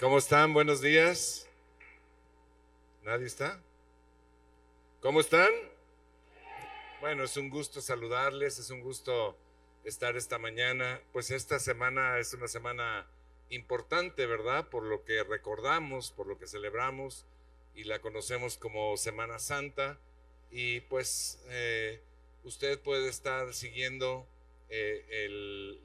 ¿Cómo están? Buenos días. ¿Nadie está? ¿Cómo están? Bueno, es un gusto saludarles, es un gusto estar esta mañana. Pues esta semana es una semana importante, ¿verdad? Por lo que recordamos, por lo que celebramos y la conocemos como Semana Santa. Y pues eh, usted puede estar siguiendo eh, el,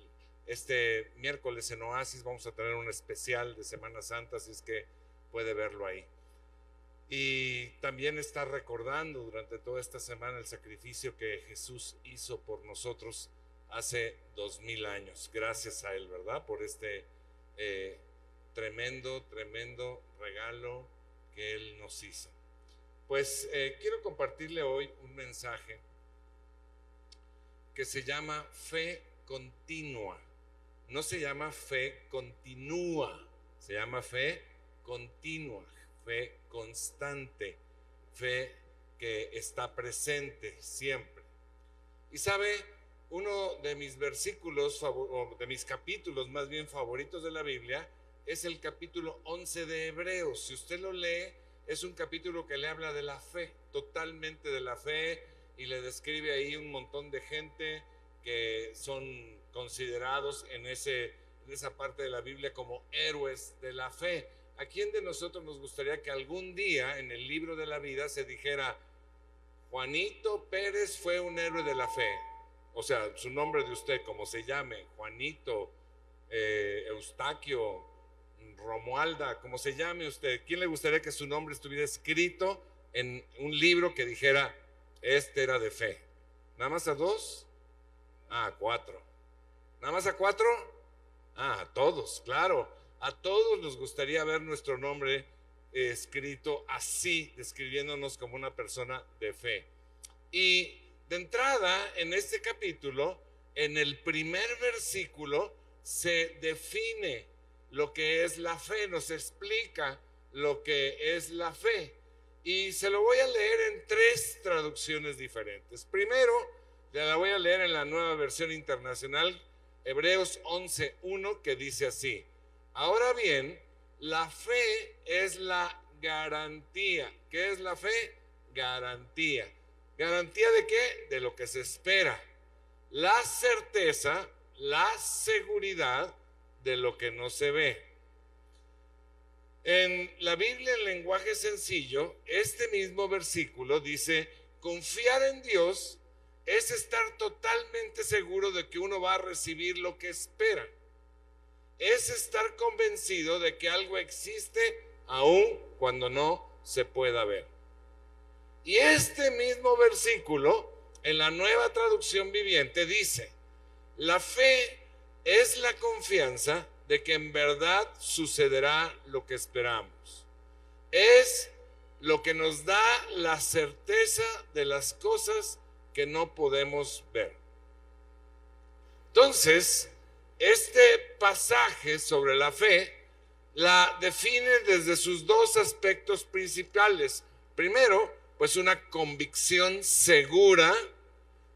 este miércoles en Oasis. Vamos a tener un especial de Semana Santa, así es que puede verlo ahí. Y también está recordando durante toda esta semana el sacrificio que Jesús hizo por nosotros hace dos mil años. Gracias a Él, ¿verdad? Por este eh, tremendo, tremendo regalo que Él nos hizo. Pues eh, quiero compartirle hoy un mensaje que se llama fe continua. No se llama fe continúa, se llama fe continua, fe constante, fe que está presente siempre. Y sabe, uno de mis versículos, o de mis capítulos más bien favoritos de la Biblia, es el capítulo 11 de Hebreos. Si usted lo lee, es un capítulo que le habla de la fe, totalmente de la fe, y le describe ahí un montón de gente que son considerados en, ese, en esa parte de la Biblia como héroes de la fe. ¿A quién de nosotros nos gustaría que algún día en el libro de la vida se dijera, Juanito Pérez fue un héroe de la fe? O sea, su nombre de usted, como se llame, Juanito, eh, Eustaquio, Romualda, como se llame usted, ¿quién le gustaría que su nombre estuviera escrito en un libro que dijera, este era de fe? ¿Nada más a dos? Ah, cuatro. ¿Nada más a cuatro? Ah, a todos, claro. A todos nos gustaría ver nuestro nombre escrito así, describiéndonos como una persona de fe. Y de entrada, en este capítulo, en el primer versículo, se define lo que es la fe, nos explica lo que es la fe. Y se lo voy a leer en tres traducciones diferentes. Primero, ya la voy a leer en la nueva versión internacional, Hebreos 11.1, que dice así. Ahora bien, la fe es la garantía. ¿Qué es la fe? Garantía. ¿Garantía de qué? De lo que se espera. La certeza, la seguridad de lo que no se ve. En la Biblia en lenguaje sencillo, este mismo versículo dice, confiar en Dios es estar totalmente seguro de que uno va a recibir lo que espera. Es estar convencido de que algo existe aun cuando no se pueda ver. Y este mismo versículo en la nueva traducción viviente dice, la fe es la confianza de que en verdad sucederá lo que esperamos. Es lo que nos da la certeza de las cosas que no podemos ver. Entonces, este pasaje sobre la fe la define desde sus dos aspectos principales. Primero, pues una convicción segura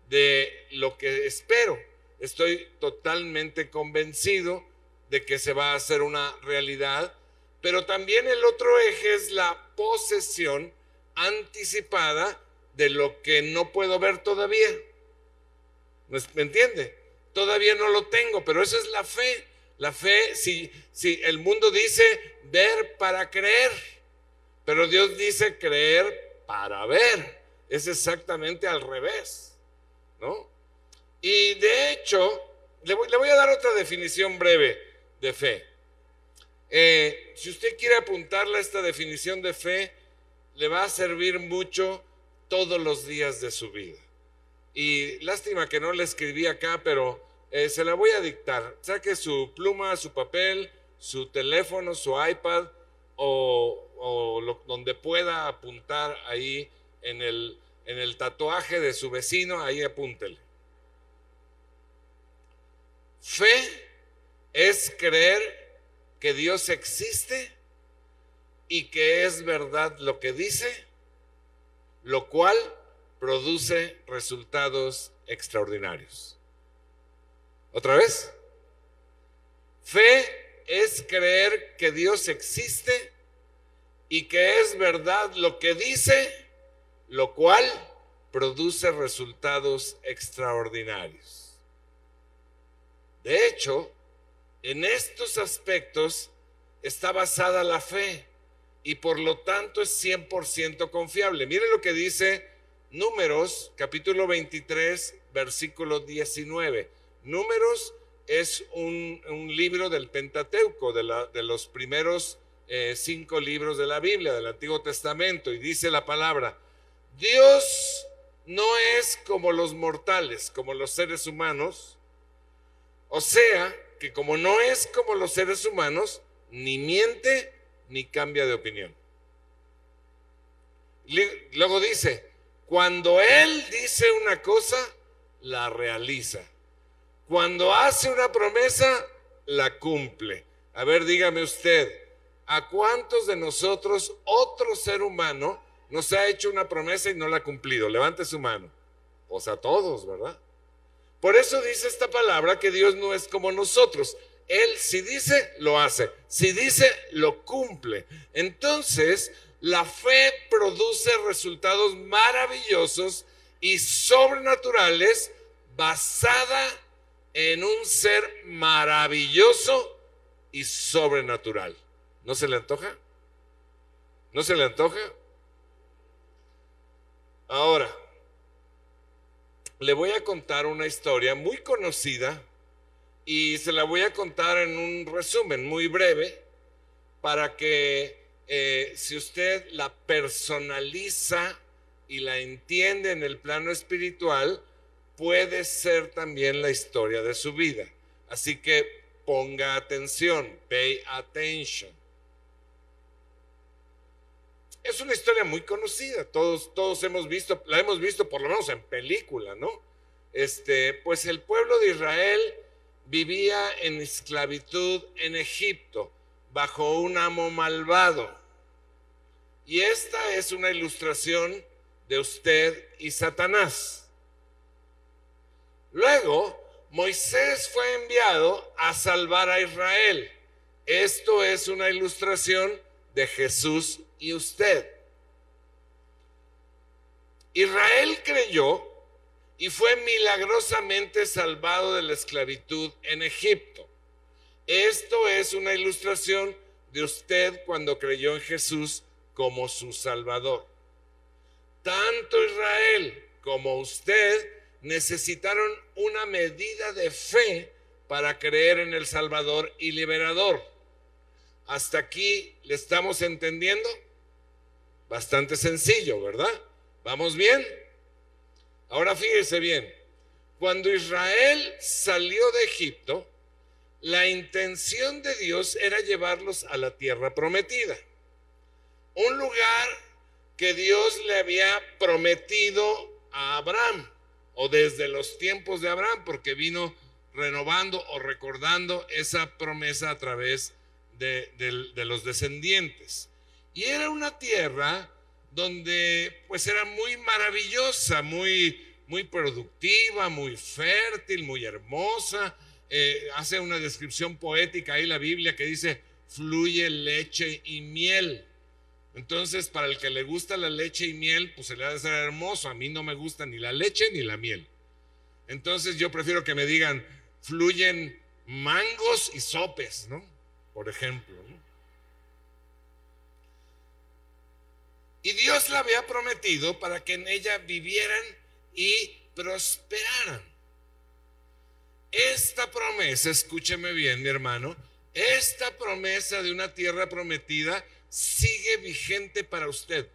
de lo que espero estoy totalmente convencido de que se va a hacer una realidad, pero también el otro eje es la posesión anticipada de lo que no puedo ver todavía. ¿Me entiende? Todavía no lo tengo, pero eso es la fe. La fe, si, si el mundo dice ver para creer, pero Dios dice creer para ver. Es exactamente al revés, ¿no? Y de hecho, le voy, a dar otra definición breve de fe. Eh, si usted quiere apuntarle a esta definición de fe, le va a servir mucho todos los días de su vida. Y lástima que no le escribí acá, pero eh, se la voy a dictar. Saque su pluma, su papel, su teléfono, su iPad o, donde pueda apuntar ahí en el, en el tatuaje de su vecino, ahí apúntele. Fe es creer que Dios existe y que es verdad lo que dice, lo cual produce resultados extraordinarios. ¿Otra vez? Fe es creer que Dios existe y que es verdad lo que dice, lo cual produce resultados extraordinarios. De hecho, en estos aspectos está basada la fe y por lo tanto es 100% confiable. Mire lo que dice Números, capítulo 23, versículo 19. Números es un, libro del Pentateuco, de, la, de los primeros eh, cinco libros de la Biblia, del Antiguo Testamento, y dice la palabra, Dios no es como los mortales, como los seres humanos, o sea, que como no es como los seres humanos, ni miente ni cambia de opinión. Luego dice, cuando Él dice una cosa, la realiza. Cuando hace una promesa, la cumple. A ver, dígame usted, ¿a cuántos de nosotros otro ser humano nos ha hecho una promesa y no la ha cumplido? Levante su mano. Pues a todos, ¿verdad? Por eso dice esta palabra que Dios no es como nosotros. Él si dice, lo hace. Si dice, lo cumple. Entonces, la fe produce resultados maravillosos y sobrenaturales basada en un ser maravilloso y sobrenatural. ¿No se le antoja? ¿No se le antoja? Ahora, le voy a contar una historia muy conocida y se la voy a contar en un resumen muy breve para que eh, si usted la personaliza y la entiende en el plano espiritual, puede ser también la historia de su vida. Así que ponga atención, pay attention. Es una historia muy conocida, todos, todos hemos visto, la hemos visto por lo menos en película, ¿no? Este, pues el pueblo de Israel vivía en esclavitud en Egipto bajo un amo malvado. Y esta es una ilustración de usted y Satanás. Luego, Moisés fue enviado a salvar a Israel. Esto es una ilustración de Jesús y usted. Israel creyó y fue milagrosamente salvado de la esclavitud en Egipto. Esto es una ilustración de usted cuando creyó en Jesús como su Salvador. Tanto Israel como usted necesitaron una medida de fe para creer en el Salvador y Liberador. Hasta aquí le estamos entendiendo. Bastante sencillo, ¿verdad? ¿Vamos bien? Ahora fíjese bien, cuando Israel salió de Egipto, la intención de Dios era llevarlos a la tierra prometida, un lugar que Dios le había prometido a Abraham, o desde los tiempos de Abraham, porque vino renovando o recordando esa promesa a través de, de los descendientes. Y era una tierra donde pues era muy maravillosa, muy, muy productiva, muy fértil, muy hermosa. Eh, hace una descripción poética ahí la Biblia que dice, fluye leche y miel. Entonces, para el que le gusta la leche y miel, pues se le ha de ser hermoso. A mí no me gusta ni la leche ni la miel. Entonces, yo prefiero que me digan, fluyen mangos y sopes, ¿no? Por ejemplo. Y Dios la había prometido para que en ella vivieran y prosperaran. Esta promesa, escúcheme bien, mi hermano, esta promesa de una tierra prometida sigue vigente para usted.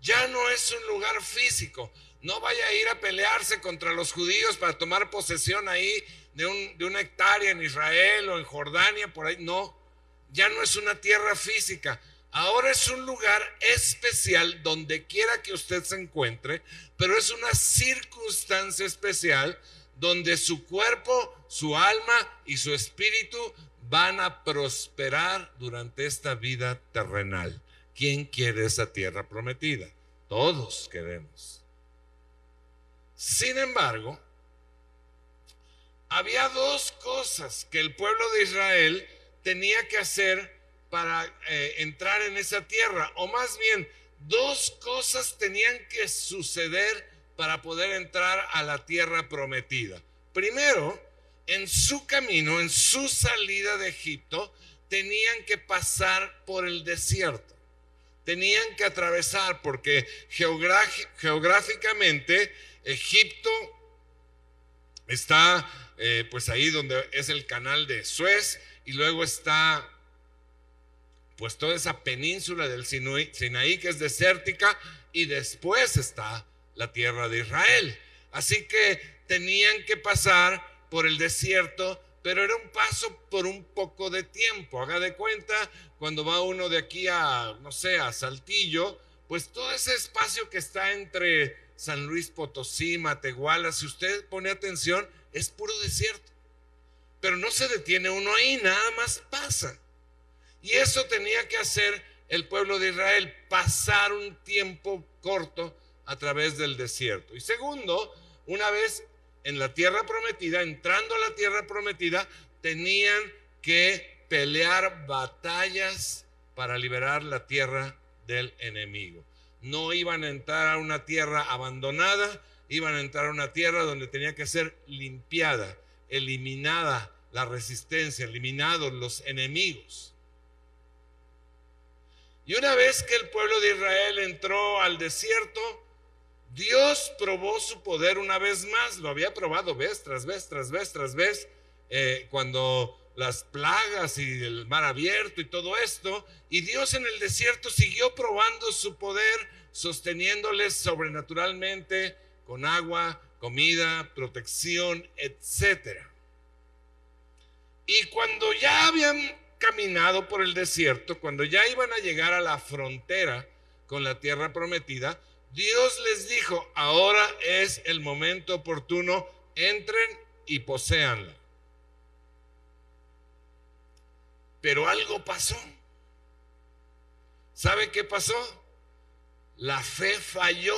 Ya no es un lugar físico. No vaya a ir a pelearse contra los judíos para tomar posesión ahí de, un, de una hectárea en Israel o en Jordania, por ahí. No, ya no es una tierra física Ahora es un lugar especial donde quiera que usted se encuentre, pero es una circunstancia especial donde su cuerpo, su alma y su espíritu van a prosperar durante esta vida terrenal. ¿Quién quiere esa tierra prometida? Todos queremos. Sin embargo, había dos cosas que el pueblo de Israel tenía que hacer para eh, entrar en esa tierra, o más bien, dos cosas tenían que suceder para poder entrar a la tierra prometida. Primero, en su camino, en su salida de Egipto, tenían que pasar por el desierto. Tenían que atravesar porque geográficamente Egipto está eh, pues ahí donde es el canal de Suez y luego está pues toda esa península del Sinaí que es desértica y después está la tierra de Israel. Así que tenían que pasar por el desierto, pero era un paso por un poco de tiempo. Haga de cuenta, cuando va uno de aquí a, no sé, a Saltillo, pues todo ese espacio que está entre San Luis Potosí, Matehuala, si usted pone atención, es puro desierto. Pero no se detiene uno ahí, nada más pasa. Y eso tenía que hacer el pueblo de Israel, pasar un tiempo corto a través del desierto. Y segundo, una vez en la tierra prometida, entrando a la tierra prometida, tenían que pelear batallas para liberar la tierra del enemigo. No iban a entrar a una tierra abandonada, iban a entrar a una tierra donde tenía que ser limpiada, eliminada la resistencia, eliminados los enemigos. Y una vez que el pueblo de Israel entró al desierto, Dios probó su poder una vez más, lo había probado vez tras vez, tras vez, tras vez, eh, cuando las plagas y el mar abierto y todo esto, y Dios en el desierto siguió probando su poder, sosteniéndoles sobrenaturalmente con agua, comida, protección, etc. Y cuando ya habían caminado por el desierto, cuando ya iban a llegar a la frontera con la tierra prometida, Dios les dijo, ahora es el momento oportuno, entren y poseanla. Pero algo pasó. ¿Sabe qué pasó? La fe falló.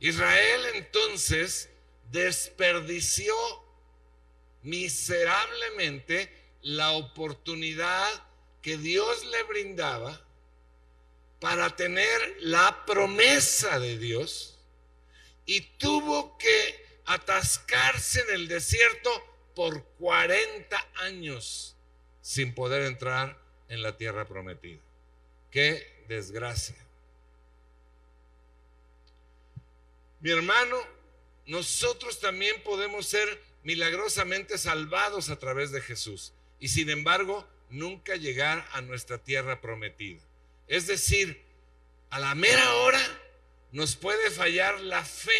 Israel entonces desperdició miserablemente la oportunidad que Dios le brindaba para tener la promesa de Dios y tuvo que atascarse en el desierto por 40 años sin poder entrar en la tierra prometida. Qué desgracia. Mi hermano, nosotros también podemos ser milagrosamente salvados a través de Jesús y sin embargo nunca llegar a nuestra tierra prometida. Es decir, a la mera hora nos puede fallar la fe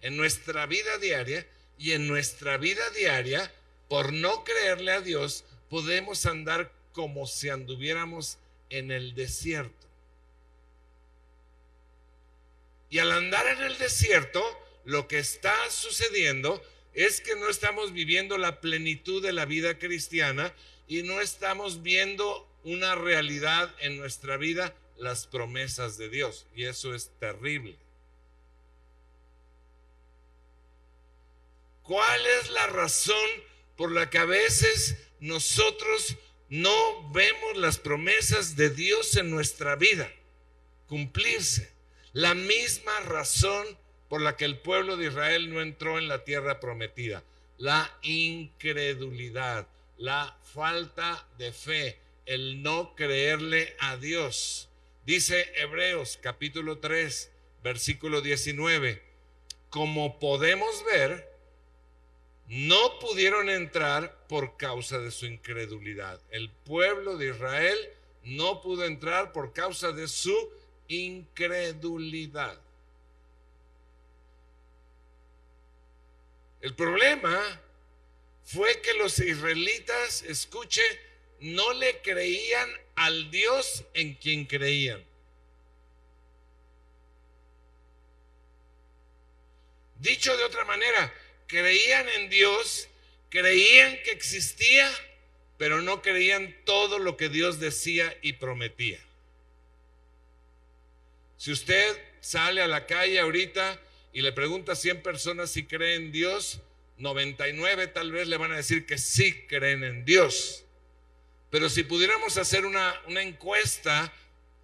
en nuestra vida diaria y en nuestra vida diaria, por no creerle a Dios, podemos andar como si anduviéramos en el desierto. Y al andar en el desierto, lo que está sucediendo es que no estamos viviendo la plenitud de la vida cristiana y no estamos viendo una realidad en nuestra vida, las promesas de Dios. Y eso es terrible. ¿Cuál es la razón por la que a veces nosotros no vemos las promesas de Dios en nuestra vida cumplirse? La misma razón por la que el pueblo de Israel no entró en la tierra prometida. La incredulidad, la falta de fe, el no creerle a Dios. Dice Hebreos capítulo 3, versículo 19, como podemos ver, no pudieron entrar por causa de su incredulidad. El pueblo de Israel no pudo entrar por causa de su incredulidad. El problema fue que los israelitas, escuche, no le creían al Dios en quien creían. Dicho de otra manera, creían en Dios, creían que existía, pero no creían todo lo que Dios decía y prometía. Si usted sale a la calle ahorita y le pregunta a 100 personas si creen en Dios, 99 tal vez le van a decir que sí creen en Dios. Pero si pudiéramos hacer una, una encuesta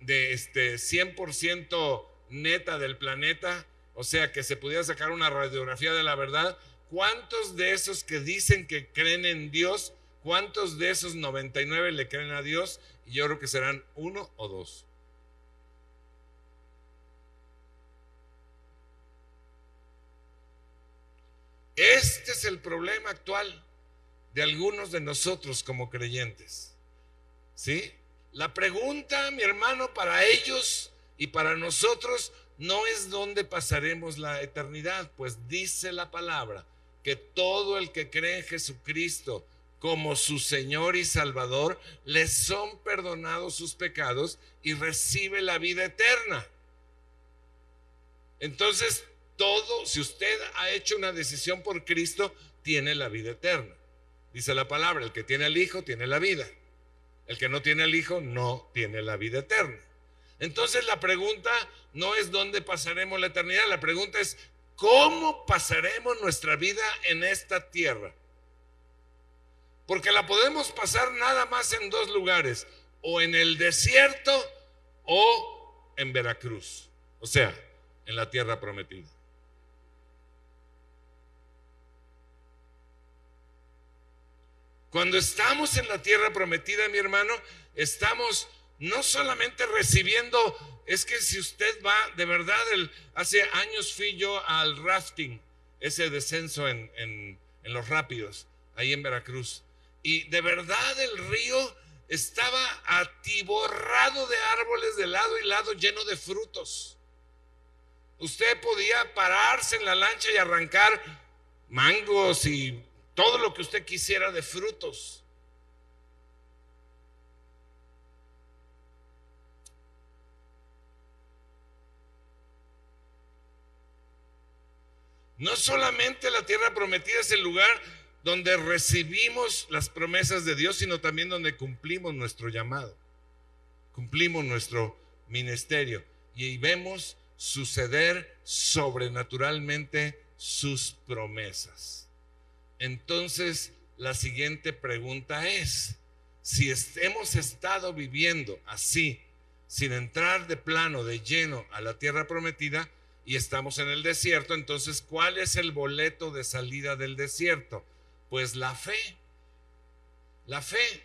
de este 100% neta del planeta, o sea, que se pudiera sacar una radiografía de la verdad, ¿cuántos de esos que dicen que creen en Dios, cuántos de esos 99 le creen a Dios? Y yo creo que serán uno o dos. Este es el problema actual de algunos de nosotros como creyentes. ¿Sí? La pregunta, mi hermano, para ellos y para nosotros no es dónde pasaremos la eternidad, pues dice la palabra que todo el que cree en Jesucristo como su Señor y Salvador, le son perdonados sus pecados y recibe la vida eterna. Entonces, todo, si usted ha hecho una decisión por Cristo, tiene la vida eterna. Dice la palabra, el que tiene al Hijo tiene la vida. El que no tiene al Hijo no tiene la vida eterna. Entonces la pregunta no es dónde pasaremos la eternidad, la pregunta es cómo pasaremos nuestra vida en esta tierra. Porque la podemos pasar nada más en dos lugares, o en el desierto o en Veracruz, o sea, en la tierra prometida. Cuando estamos en la tierra prometida, mi hermano, estamos no solamente recibiendo, es que si usted va, de verdad, hace años fui yo al rafting, ese descenso en, en los rápidos, ahí en Veracruz. Y de verdad el río estaba atiborrado de árboles de lado y lado lleno de frutos. Usted podía pararse en la lancha y arrancar mangos y todo lo que usted quisiera de frutos. No solamente la tierra prometida es el lugar donde recibimos las promesas de Dios, sino también donde cumplimos nuestro llamado, cumplimos nuestro ministerio y vemos suceder sobrenaturalmente sus promesas. Entonces, la siguiente pregunta es, si hemos estado viviendo así, sin entrar de plano, de lleno a la tierra prometida, y estamos en el desierto, entonces, ¿cuál es el boleto de salida del desierto? Pues la fe. La fe.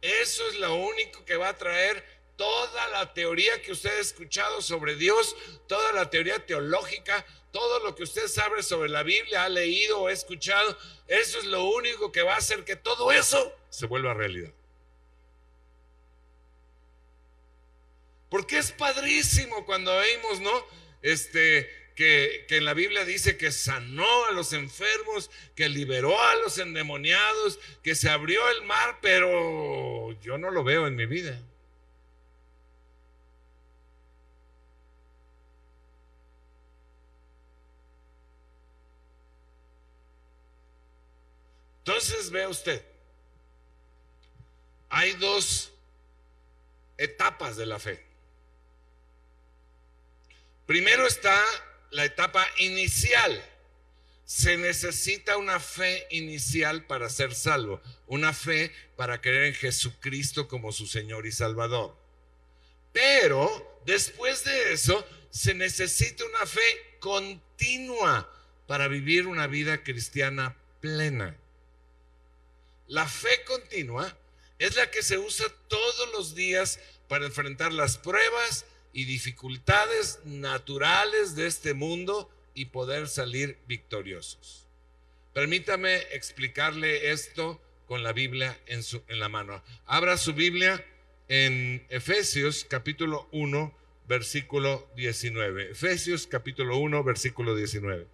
Eso es lo único que va a traer toda la teoría que usted ha escuchado sobre Dios, toda la teoría teológica, todo lo que usted sabe sobre la Biblia, ha leído o ha escuchado, eso es lo único que va a hacer que todo eso se vuelva realidad. Porque es padrísimo cuando oímos, ¿no? Este, que, que, en la Biblia dice que sanó a los enfermos, que liberó a los endemoniados, que se abrió el mar, pero yo no lo veo en mi vida. Entonces vea usted, hay dos etapas de la fe. Primero está la etapa inicial. Se necesita una fe inicial para ser salvo, una fe para creer en Jesucristo como su Señor y Salvador. Pero después de eso, se necesita una fe continua para vivir una vida cristiana plena. La fe continua es la que se usa todos los días para enfrentar las pruebas y dificultades naturales de este mundo y poder salir victoriosos. Permítame explicarle esto con la Biblia en, su, en la mano. Abra su Biblia en Efesios capítulo 1, versículo 19. Efesios capítulo 1, versículo 19.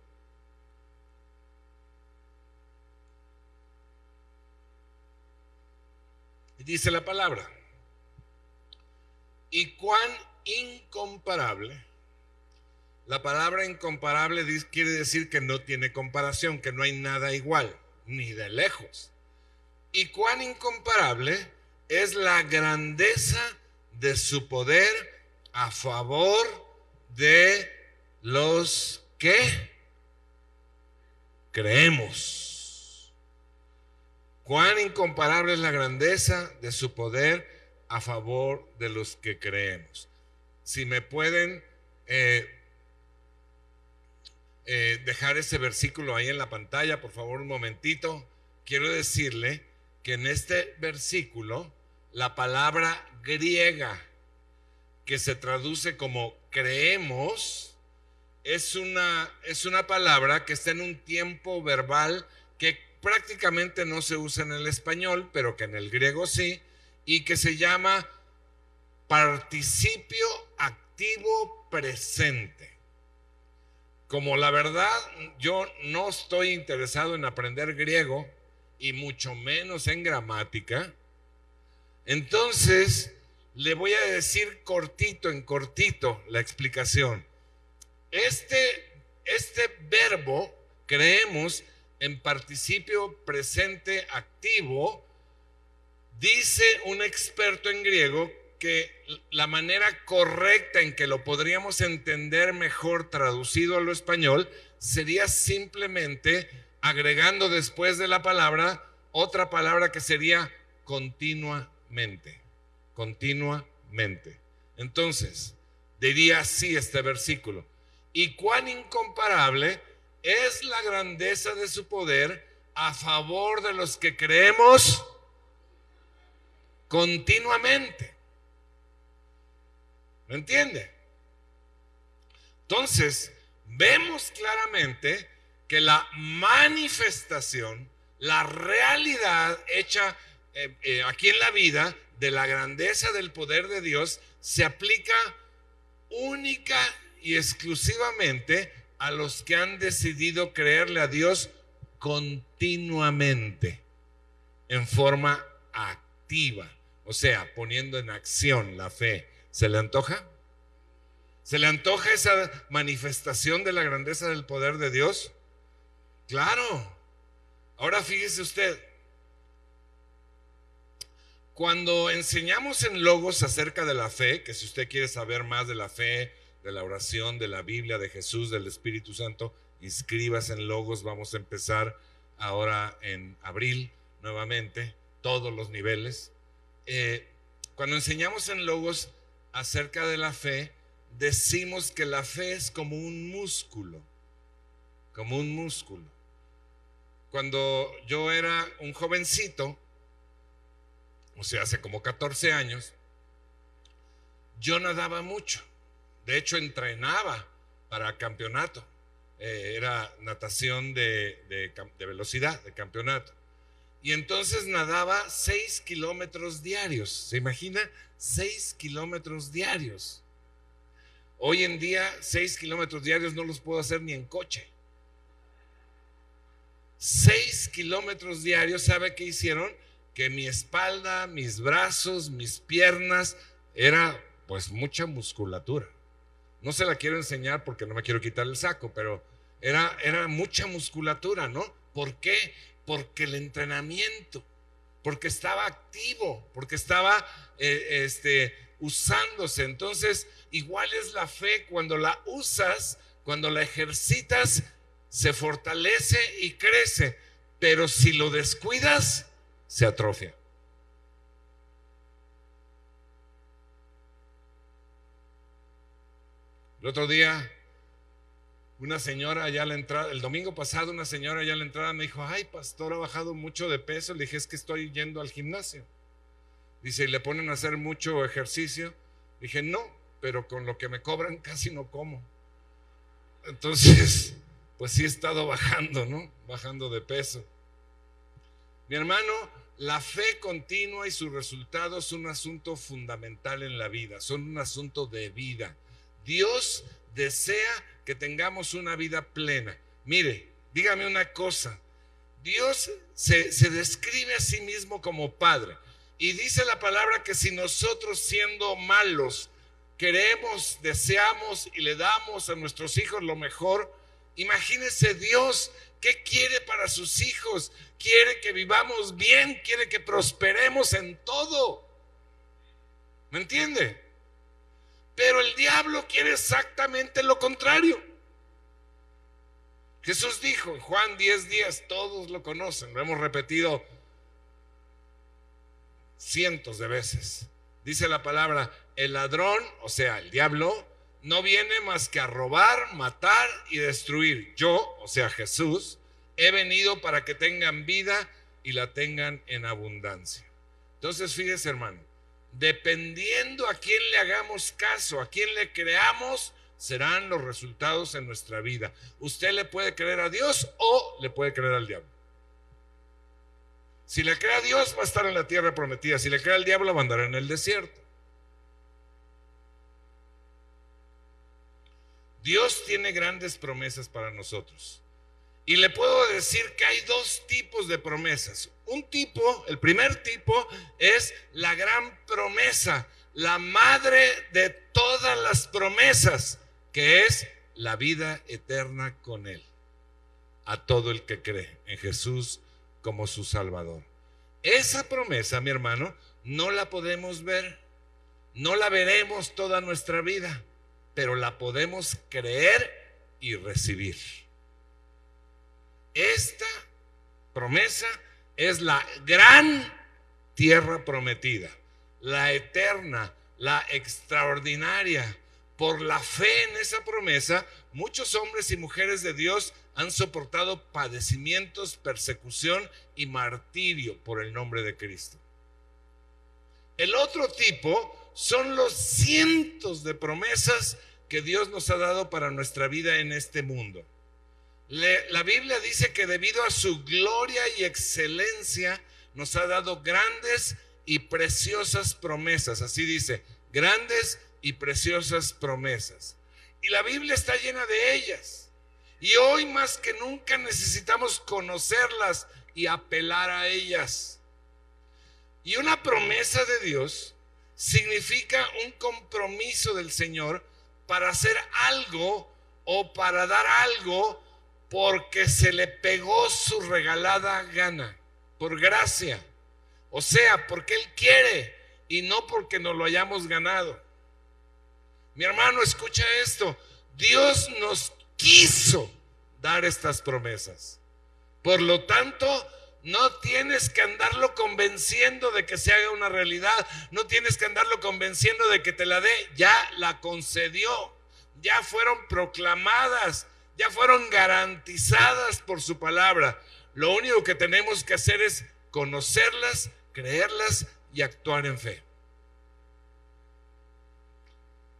Dice la palabra. Y cuán incomparable. La palabra incomparable quiere decir que no tiene comparación, que no hay nada igual, ni de lejos. Y cuán incomparable es la grandeza de su poder a favor de los que creemos. Cuán incomparable es la grandeza de su poder a favor de los que creemos. Si me pueden eh, eh, dejar ese versículo ahí en la pantalla, por favor, un momentito. Quiero decirle que en este versículo la palabra griega que se traduce como creemos es una, es una palabra que está en un tiempo verbal que prácticamente no se usa en el español, pero que en el griego sí, y que se llama participio activo presente. Como la verdad yo no estoy interesado en aprender griego y mucho menos en gramática, entonces le voy a decir cortito en cortito la explicación. Este, este verbo creemos en participio presente activo Dice un experto en griego que la manera correcta en que lo podríamos entender mejor traducido a lo español sería simplemente agregando después de la palabra otra palabra que sería continuamente, continuamente. Entonces, diría así este versículo, y cuán incomparable es la grandeza de su poder a favor de los que creemos continuamente. ¿Me entiende? Entonces, vemos claramente que la manifestación, la realidad hecha eh, eh, aquí en la vida de la grandeza del poder de Dios se aplica única y exclusivamente a los que han decidido creerle a Dios continuamente, en forma activa. O sea, poniendo en acción la fe. ¿Se le antoja? ¿Se le antoja esa manifestación de la grandeza del poder de Dios? Claro. Ahora fíjese usted, cuando enseñamos en Logos acerca de la fe, que si usted quiere saber más de la fe, de la oración, de la Biblia, de Jesús, del Espíritu Santo, inscríbase en Logos. Vamos a empezar ahora en abril nuevamente, todos los niveles. Eh, cuando enseñamos en Logos acerca de la fe, decimos que la fe es como un músculo, como un músculo. Cuando yo era un jovencito, o sea, hace como 14 años, yo nadaba mucho. De hecho, entrenaba para campeonato. Eh, era natación de velocidad, de campeonato. Y entonces nadaba 6 kilómetros diarios. ¿Se imagina? 6 kilómetros diarios. Hoy en día 6 kilómetros diarios no los puedo hacer ni en coche. 6 kilómetros diarios, ¿sabe qué hicieron? Que mi espalda, mis brazos, mis piernas, era pues mucha musculatura. No se la quiero enseñar porque no me quiero quitar el saco, pero era, era mucha musculatura, ¿no? ¿Por qué? porque el entrenamiento, porque estaba activo, porque estaba eh, este, usándose. Entonces, igual es la fe cuando la usas, cuando la ejercitas, se fortalece y crece, pero si lo descuidas, se atrofia. El otro día una señora allá a la entrada, el domingo pasado una señora allá a la entrada me dijo, ay pastor, ha bajado mucho de peso. Le dije, es que estoy yendo al gimnasio. Dice, ¿y le ponen a hacer mucho ejercicio? Dije, no, pero con lo que me cobran casi no como. Entonces, pues sí he estado bajando, ¿no? Bajando de peso. Mi hermano, la fe continua y sus resultados son un asunto fundamental en la vida, son un asunto de vida. Dios desea que tengamos una vida plena. Mire, dígame una cosa. Dios se, describe a sí mismo como Padre. Y dice la palabra que si nosotros siendo malos queremos, deseamos y le damos a nuestros hijos lo mejor, imagínese Dios qué quiere para sus hijos. Quiere que vivamos bien, quiere que prosperemos en todo. ¿Me entiende? Pero el diablo quiere exactamente lo contrario. Jesús dijo en Juan 10 días, todos lo conocen, lo hemos repetido cientos de veces. Dice la palabra, el ladrón, o sea, el diablo, no viene más que a robar, matar y destruir. Yo, o sea, Jesús, he venido para que tengan vida y la tengan en abundancia. Entonces, fíjese, hermano, dependiendo a quién le hagamos caso, a quién le creamos, serán los resultados en nuestra vida. Usted le puede creer a Dios o le puede creer al diablo. Si le cree a Dios, va a estar en la tierra prometida. Si le cree al diablo, va a andar en el desierto. Dios tiene grandes promesas para nosotros. Y le puedo decir que hay dos tipos de promesas. Un tipo, el primer tipo, es la gran promesa, la madre de todas las promesas, que es la vida eterna con Él. A todo el que cree en Jesús como su Salvador. Esa promesa, mi hermano, no la podemos ver, no la veremos toda nuestra vida pero la podemos creer y recibir. Esta promesa es la gran tierra prometida, la eterna, la extraordinaria. Por la fe en esa promesa, muchos hombres y mujeres de Dios han soportado padecimientos, persecución y martirio por el nombre de Cristo. El otro tipo son los cientos de promesas que Dios nos ha dado para nuestra vida en este mundo. La Biblia dice que debido a su gloria y excelencia nos ha dado grandes y preciosas promesas. Así dice, grandes y preciosas promesas. Y la Biblia está llena de ellas. Y hoy más que nunca necesitamos conocerlas y apelar a ellas. Y una promesa de Dios significa un compromiso del Señor para hacer algo o para dar algo porque se le pegó su regalada gana, por gracia. O sea, porque Él quiere y no porque nos lo hayamos ganado. Mi hermano, escucha esto. Dios nos quiso dar estas promesas. Por lo tanto, no tienes que andarlo convenciendo de que se haga una realidad. No tienes que andarlo convenciendo de que te la dé. Ya la concedió. Ya fueron proclamadas. Ya fueron garantizadas por su palabra. Lo único que tenemos que hacer es conocerlas, creerlas y actuar en fe.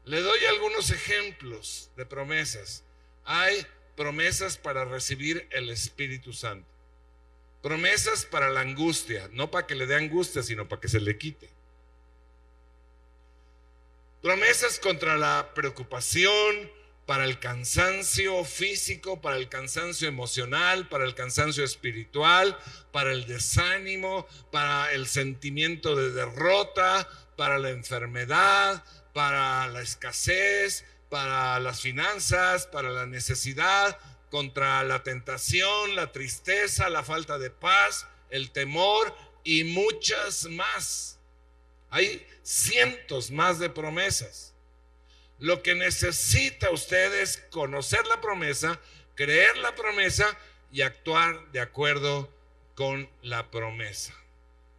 Le doy algunos ejemplos de promesas. Hay promesas para recibir el Espíritu Santo. Promesas para la angustia, no para que le dé angustia, sino para que se le quite. Promesas contra la preocupación, para el cansancio físico, para el cansancio emocional, para el cansancio espiritual, para el desánimo, para el sentimiento de derrota, para la enfermedad, para la escasez, para las finanzas, para la necesidad, contra la tentación, la tristeza, la falta de paz, el temor y muchas más. Hay cientos más de promesas. Lo que necesita usted es conocer la promesa, creer la promesa y actuar de acuerdo con la promesa.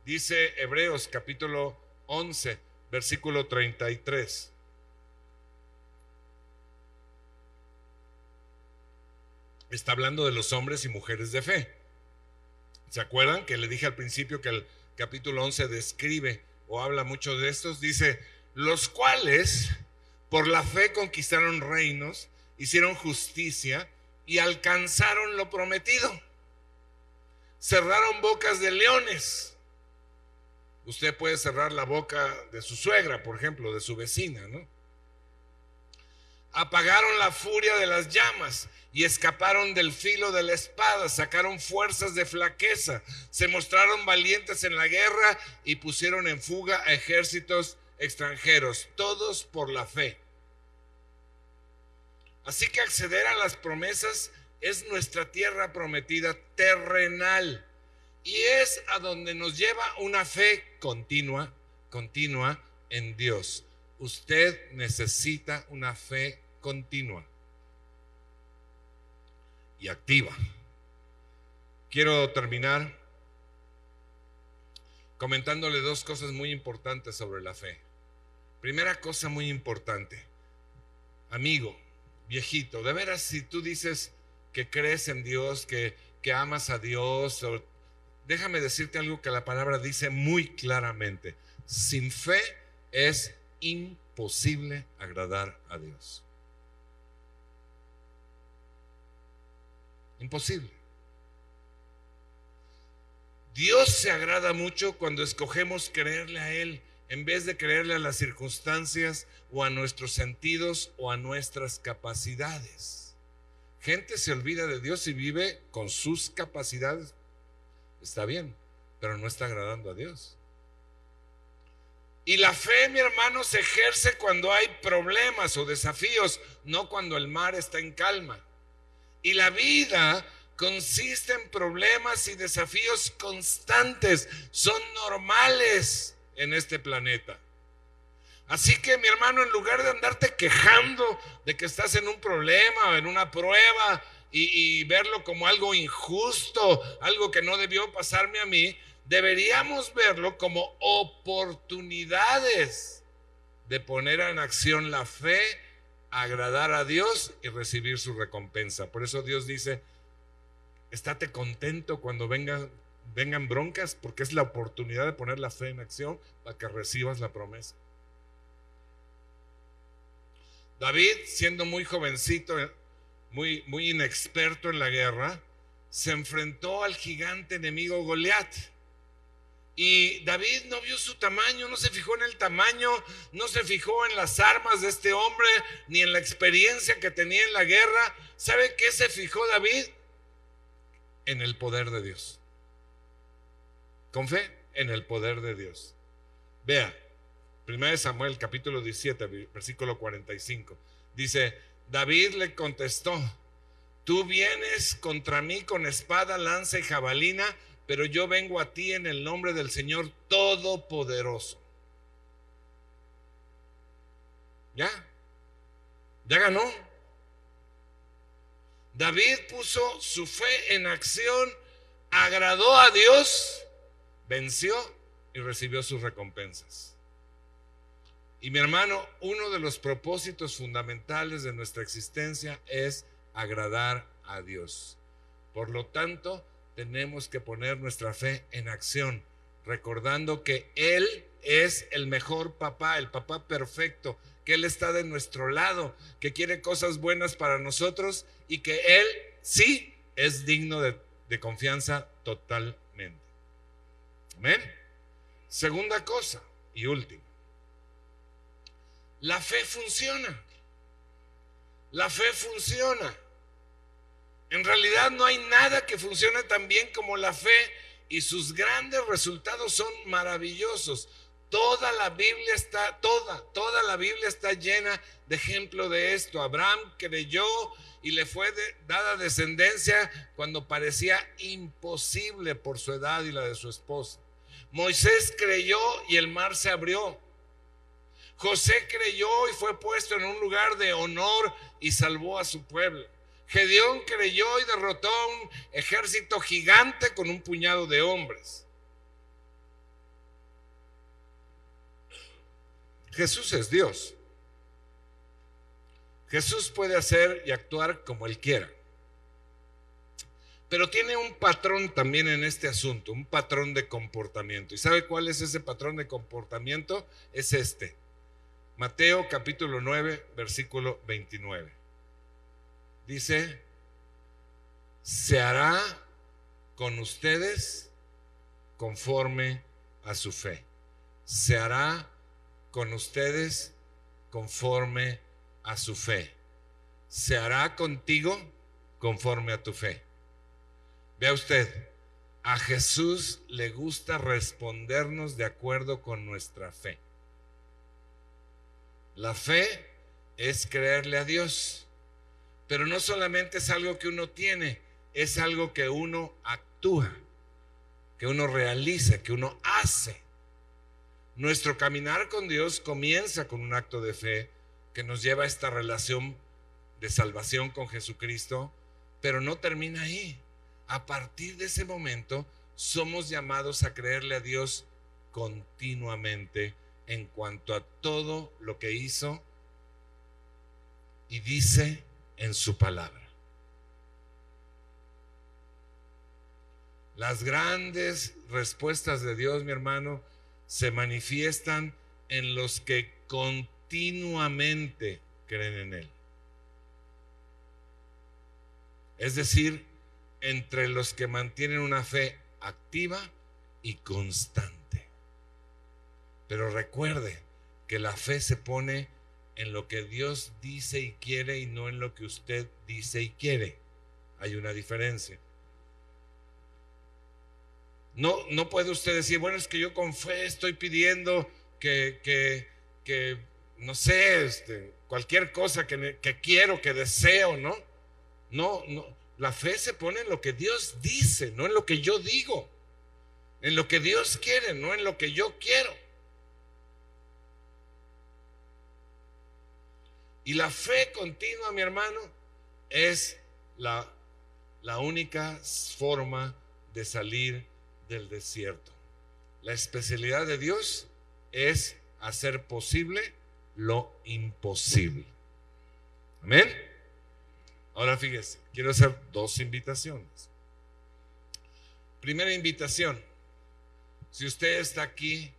Dice Hebreos capítulo 11, versículo 33. está hablando de los hombres y mujeres de fe. ¿Se acuerdan que le dije al principio que el capítulo 11 describe o habla mucho de estos? Dice, los cuales por la fe conquistaron reinos, hicieron justicia y alcanzaron lo prometido. Cerraron bocas de leones. Usted puede cerrar la boca de su suegra, por ejemplo, de su vecina, ¿no? apagaron la furia de las llamas y escaparon del filo de la espada, sacaron fuerzas de flaqueza, se mostraron valientes en la guerra y pusieron en fuga a ejércitos extranjeros, todos por la fe. Así que acceder a las promesas es nuestra tierra prometida terrenal y es a donde nos lleva una fe continua, continua en Dios. Usted necesita una fe continua. y activa. Quiero terminar comentándole dos cosas muy importantes sobre la fe. Primera cosa muy importante, amigo, viejito, de veras si tú dices que crees en Dios, que, que amas a Dios, déjame decirte algo que la palabra dice muy claramente. Sin fe es imposible agradar a Dios. Imposible. Dios se agrada mucho cuando escogemos creerle a Él en vez de creerle a las circunstancias o a nuestros sentidos o a nuestras capacidades. Gente se olvida de Dios y vive con sus capacidades. Está bien, pero no está agradando a Dios. Y la fe, mi hermano, se ejerce cuando hay problemas o desafíos, no cuando el mar está en calma. Y la vida consiste en problemas y desafíos constantes, son normales en este planeta. Así que mi hermano, en lugar de andarte quejando de que estás en un problema o en una prueba y, verlo como algo injusto, algo que no debió pasarme a mí, deberíamos verlo como oportunidades de poner en acción la fe, agradar a Dios y recibir su recompensa. Por eso Dios dice, estate contento cuando vengan, vengan broncas, porque es la oportunidad de poner la fe en acción para que recibas la promesa. David, siendo muy jovencito, muy, muy inexperto en la guerra, se enfrentó al gigante enemigo Goliat. Y David no vio su tamaño, no se fijó en el tamaño, no se fijó en las armas de este hombre, ni en la experiencia que tenía en la guerra. ¿Sabe qué se fijó David? en el poder de Dios. Con fe en el poder de Dios. Vea, 1 Samuel capítulo 17, versículo 45. Dice, David le contestó, tú vienes contra mí con espada, lanza y jabalina, pero yo vengo a ti en el nombre del Señor Todopoderoso. ¿Ya? ¿Ya ganó? David puso su fe en acción, agradó a Dios, venció y recibió sus recompensas. Y mi hermano, uno de los propósitos fundamentales de nuestra existencia es agradar a Dios. Por lo tanto, tenemos que poner nuestra fe en acción, recordando que Él es el mejor papá, el papá perfecto, que Él está de nuestro lado, que quiere cosas buenas para nosotros y que Él sí es digno de, confianza totalmente. Amén. Segunda cosa y última. La fe funciona. La fe funciona. En realidad no hay nada que funcione tan bien como la fe y sus grandes resultados son maravillosos. Toda la Biblia está, toda, toda la Biblia está llena de ejemplo de esto. Abraham creyó y le fue dada descendencia cuando parecía imposible por su edad y la de su esposa. Moisés creyó y el mar se abrió. José creyó y fue puesto en un lugar de honor y salvó a su pueblo. Gedeón creyó y derrotó a un ejército gigante con un puñado de hombres. Jesús es Dios. Jesús puede hacer y actuar como Él quiera. Pero tiene un patrón también en este asunto, un patrón de comportamiento. ¿Y sabe cuál es ese patrón de comportamiento? Es este. Mateo capítulo 9, versículo 29. Dice, se hará con ustedes conforme a su fe. Se hará con ustedes conforme a su fe. Se hará contigo conforme a tu fe. Vea usted, a Jesús le gusta respondernos de acuerdo con nuestra fe. La fe es creerle a Dios, pero no solamente es algo que uno tiene, es algo que uno actúa, que uno realiza, que uno hace. Nuestro caminar con Dios comienza con un acto de fe que nos lleva a esta relación de salvación con Jesucristo Pero no termina ahí. A partir de ese momento somos llamados a creerle a Dios continuamente en cuanto a todo lo que hizo y dice en su palabra. Las grandes respuestas de Dios, mi hermano, se manifiestan en los que continuamente creen en Él. Es decir, entre los que mantienen una fe activa y constante. Pero recuerde que la fe se pone en lo que Dios dice y quiere y no en lo que usted dice y quiere. Hay una diferencia. No, no puede usted decir, bueno, es que yo con fe estoy pidiendo que, que, que no sé, este, cualquier cosa que, que quiero, que deseo, ¿no? No, no. La fe se pone en lo que Dios dice, no en lo que yo digo. En lo que Dios quiere, no en lo que yo quiero. Y la fe continua, mi hermano, es la, la única forma de salir del desierto. La especialidad de Dios es hacer posible lo imposible. Amén. Ahora fíjese, quiero hacer dos invitaciones. Primera invitación, si usted está aquí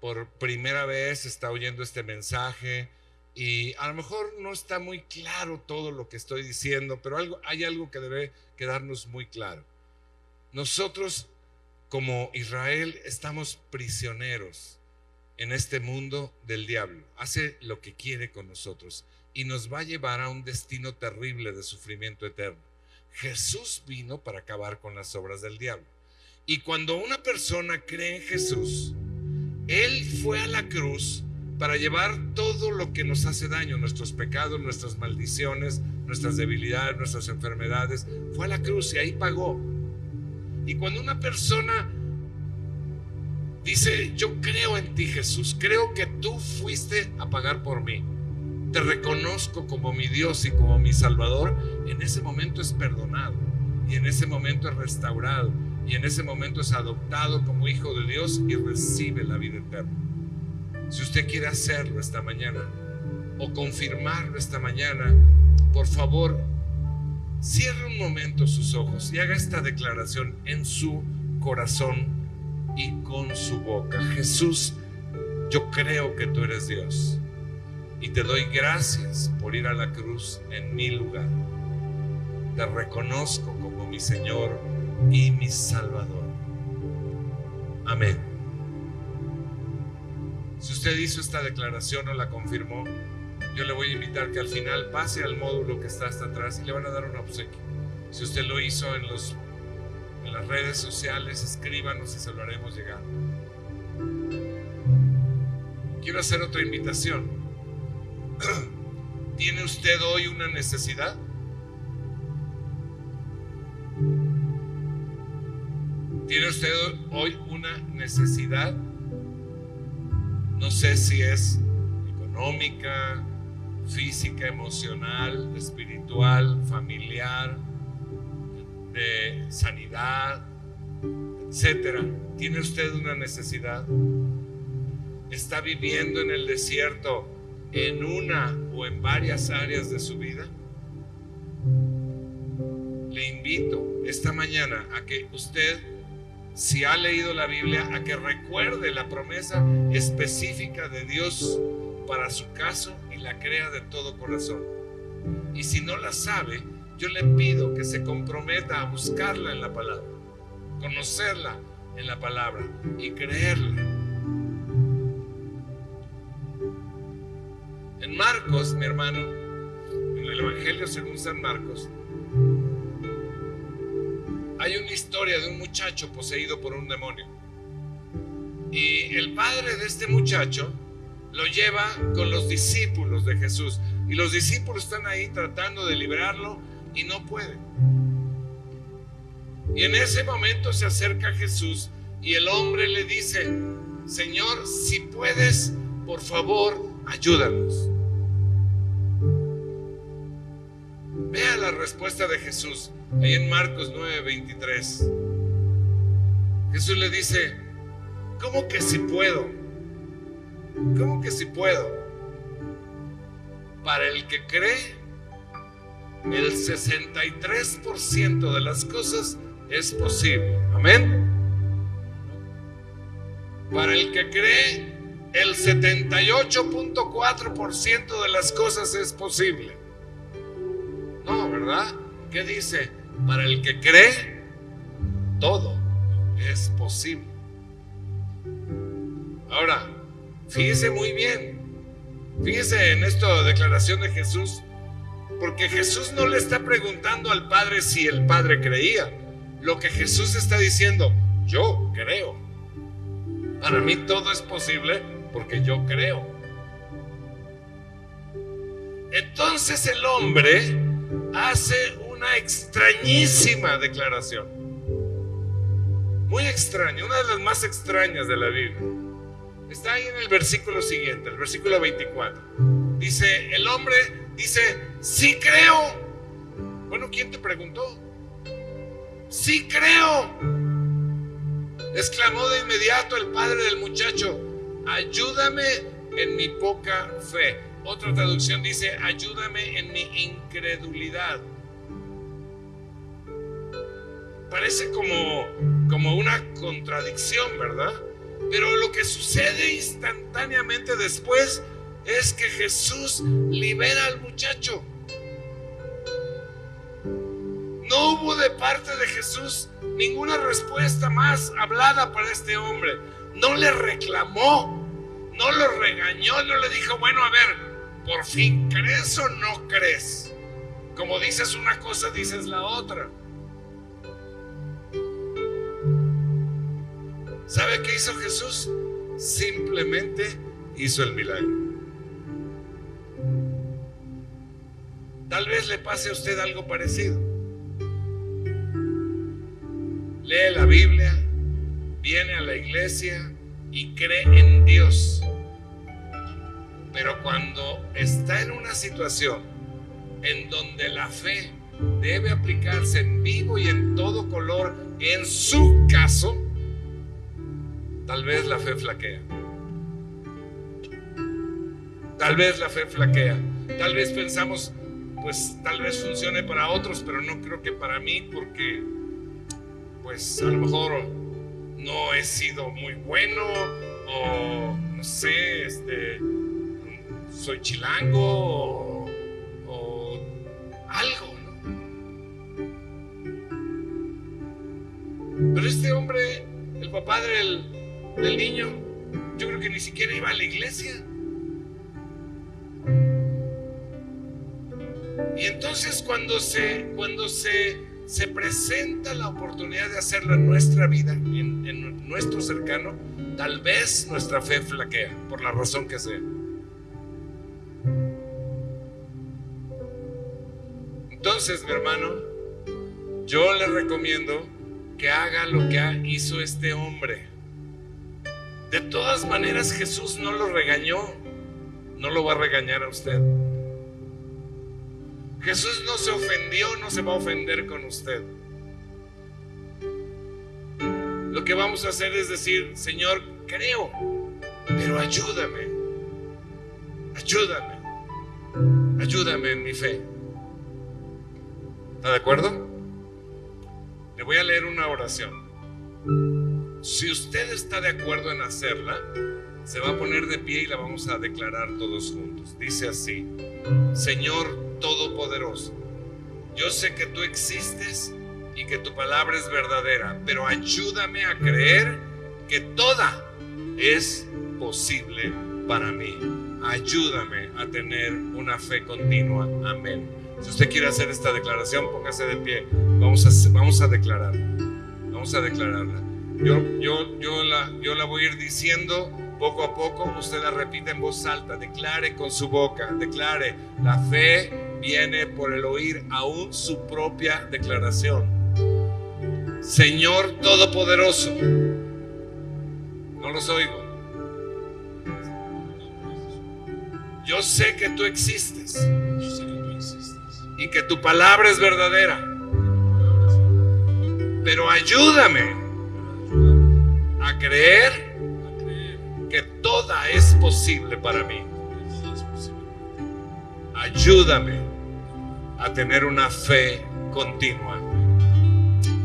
por primera vez, está oyendo este mensaje y a lo mejor no está muy claro todo lo que estoy diciendo, pero hay algo que debe quedarnos muy claro. Nosotros como Israel estamos prisioneros en este mundo del diablo. Hace lo que quiere con nosotros y nos va a llevar a un destino terrible de sufrimiento eterno. Jesús vino para acabar con las obras del diablo. Y cuando una persona cree en Jesús, Él fue a la cruz para llevar todo lo que nos hace daño, nuestros pecados, nuestras maldiciones, nuestras debilidades, nuestras enfermedades. Fue a la cruz y ahí pagó y cuando una persona dice, yo creo en ti Jesús, creo que tú fuiste a pagar por mí, te reconozco como mi Dios y como mi Salvador, en ese momento es perdonado y en ese momento es restaurado y en ese momento es adoptado como hijo de Dios y recibe la vida eterna. Si usted quiere hacerlo esta mañana o confirmarlo esta mañana, por favor, Cierre un momento sus ojos y haga esta declaración en su corazón y con su boca. Jesús, yo creo que tú eres Dios y te doy gracias por ir a la cruz en mi lugar. Te reconozco como mi Señor y mi Salvador. Amén. Si usted hizo esta declaración o la confirmó, yo le voy a invitar que al final pase al módulo que está hasta atrás y le van a dar un obsequio. Si usted lo hizo en, los, en las redes sociales, escríbanos y se lo haremos llegar. Quiero hacer otra invitación. ¿Tiene usted hoy una necesidad? ¿Tiene usted hoy una necesidad? No sé si es económica, física, emocional, espiritual, familiar, de sanidad, etcétera. ¿Tiene usted una necesidad? ¿Está viviendo en el desierto en una o en varias áreas de su vida? Le invito esta mañana a que usted, si ha leído la Biblia, a que recuerde la promesa específica de Dios para su caso la crea de todo corazón. Y si no la sabe, yo le pido que se comprometa a buscarla en la palabra, conocerla en la palabra y creerla. En Marcos, mi hermano, en el Evangelio según San Marcos, hay una historia de un muchacho poseído por un demonio. Y el padre de este muchacho lo lleva con los discípulos de Jesús. Y los discípulos están ahí tratando de librarlo y no pueden. Y en ese momento se acerca Jesús y el hombre le dice, Señor, si puedes, por favor, ayúdanos. Respuesta de Jesús, ahí en Marcos 9:23. Jesús le dice, ¿cómo que si puedo? ¿Cómo que si puedo? Para el que cree, el 63% de las cosas es posible. Amén. Para el que cree, el 78.4% de las cosas es posible. No, ¿verdad? ¿Qué dice? Para el que cree, todo es posible. Ahora, fíjese muy bien. Fíjese en esta declaración de Jesús. Porque Jesús no le está preguntando al Padre si el Padre creía. Lo que Jesús está diciendo, yo creo. Para mí todo es posible porque yo creo. Entonces el hombre hace una extrañísima declaración. Muy extraña, una de las más extrañas de la Biblia. Está ahí en el versículo siguiente, el versículo 24. Dice, el hombre dice, sí creo. Bueno, ¿quién te preguntó? Sí creo. Exclamó de inmediato el padre del muchacho ayúdame en mi poca fe. Otra traducción dice, ayúdame en mi incredulidad. Parece como, como una contradicción, ¿verdad? Pero lo que sucede instantáneamente después es que Jesús libera al muchacho. No hubo de parte de Jesús ninguna respuesta más hablada para este hombre no le reclamó, no lo regañó, no le dijo, bueno, a ver, por fin, ¿crees o no crees? Como dices una cosa, dices la otra. ¿Sabe qué hizo Jesús? Simplemente hizo el milagro. Tal vez le pase a usted algo parecido. Lee la Biblia, viene a la iglesia y cree en Dios. Pero cuando está en una situación en donde la fe debe aplicarse en vivo y en todo color, en su caso, tal vez la fe flaquea. Tal vez la fe flaquea. Tal vez pensamos, pues tal vez funcione para otros, pero no creo que para mí, porque pues a lo mejor no he sido muy bueno o no sé, este, soy chilango o, algo, ¿no? Pero este hombre, el papá del, del niño, yo creo que ni siquiera iba a la iglesia. Y entonces cuando se, cuando se se presenta la oportunidad de hacerlo en nuestra vida, en, nuestro cercano, tal vez nuestra fe flaquea, por la razón que sea. Entonces, mi hermano, yo le recomiendo que haga lo que hizo este hombre. De todas maneras, Jesús no lo regañó, no lo va a regañar a usted. Jesús no se ofendió, no se va a ofender con usted. Lo que vamos a hacer es decir, Señor, creo, pero ayúdame, ayúdame, ayúdame en mi fe. ¿Está de acuerdo? Le voy a leer una oración. Si usted está de acuerdo en hacerla, se va a poner de pie y la vamos a declarar todos juntos. Dice así, Señor, Todopoderoso. Yo sé que tú existes y que tu palabra es verdadera, pero ayúdame a creer que toda es posible para mí. Ayúdame a tener una fe continua. Amén. Si usted quiere hacer esta declaración, póngase de pie. Vamos a, vamos a declararla. Vamos a declararla. Yo, yo, yo, la, yo la voy a ir diciendo poco a poco. Usted la repite en voz alta. Declare con su boca. Declare la fe viene por el oír aún su propia declaración. Señor Todopoderoso, no los oigo. Yo sé que tú existes. Y que tu palabra es verdadera. Pero ayúdame a creer que toda es posible para mí. Ayúdame a tener una fe continua.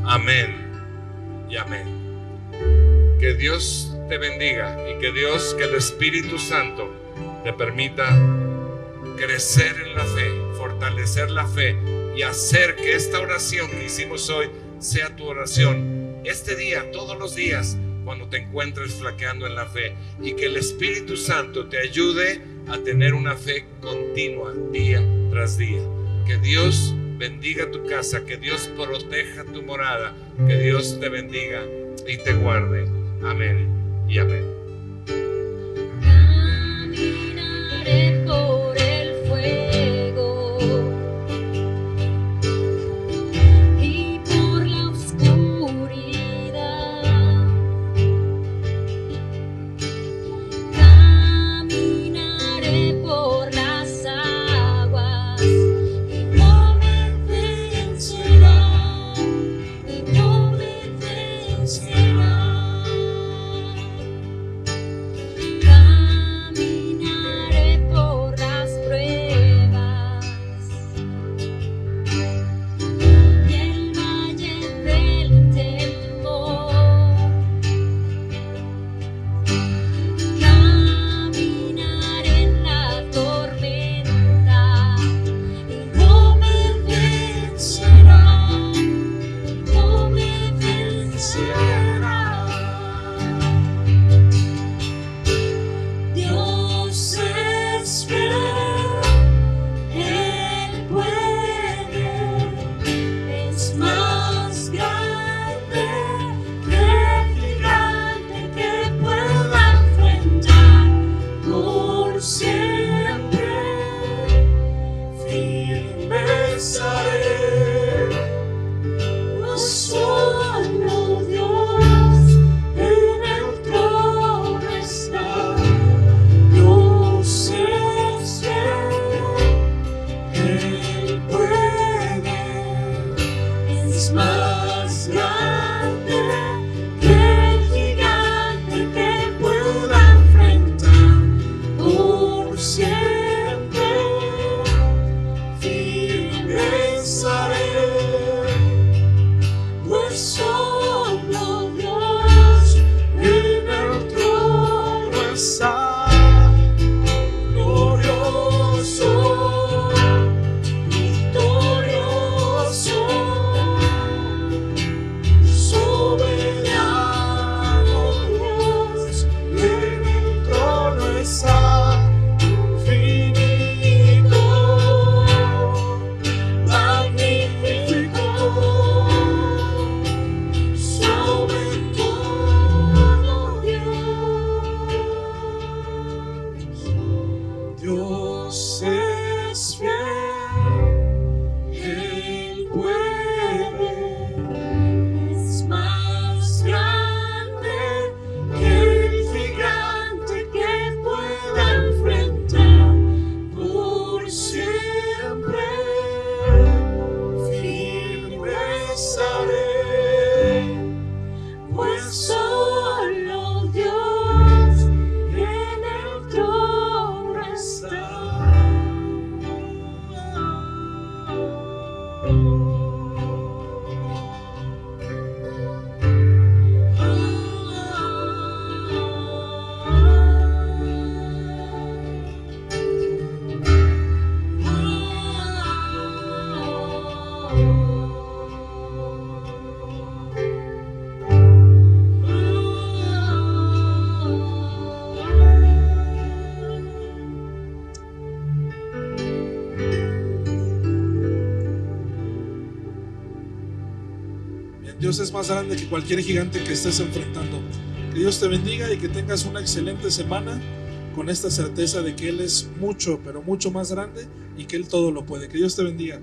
Amén y amén. Que Dios te bendiga y que Dios, que el Espíritu Santo te permita crecer en la fe, fortalecer la fe y hacer que esta oración que hicimos hoy sea tu oración este día, todos los días, cuando te encuentres flaqueando en la fe y que el Espíritu Santo te ayude a tener una fe continua día tras día. Que Dios bendiga tu casa, que Dios proteja tu morada, que Dios te bendiga y te guarde. Amén y amén. Es más grande que cualquier gigante que estés enfrentando. Que Dios te bendiga y que tengas una excelente semana con esta certeza de que Él es mucho, pero mucho más grande y que Él todo lo puede. Que Dios te bendiga.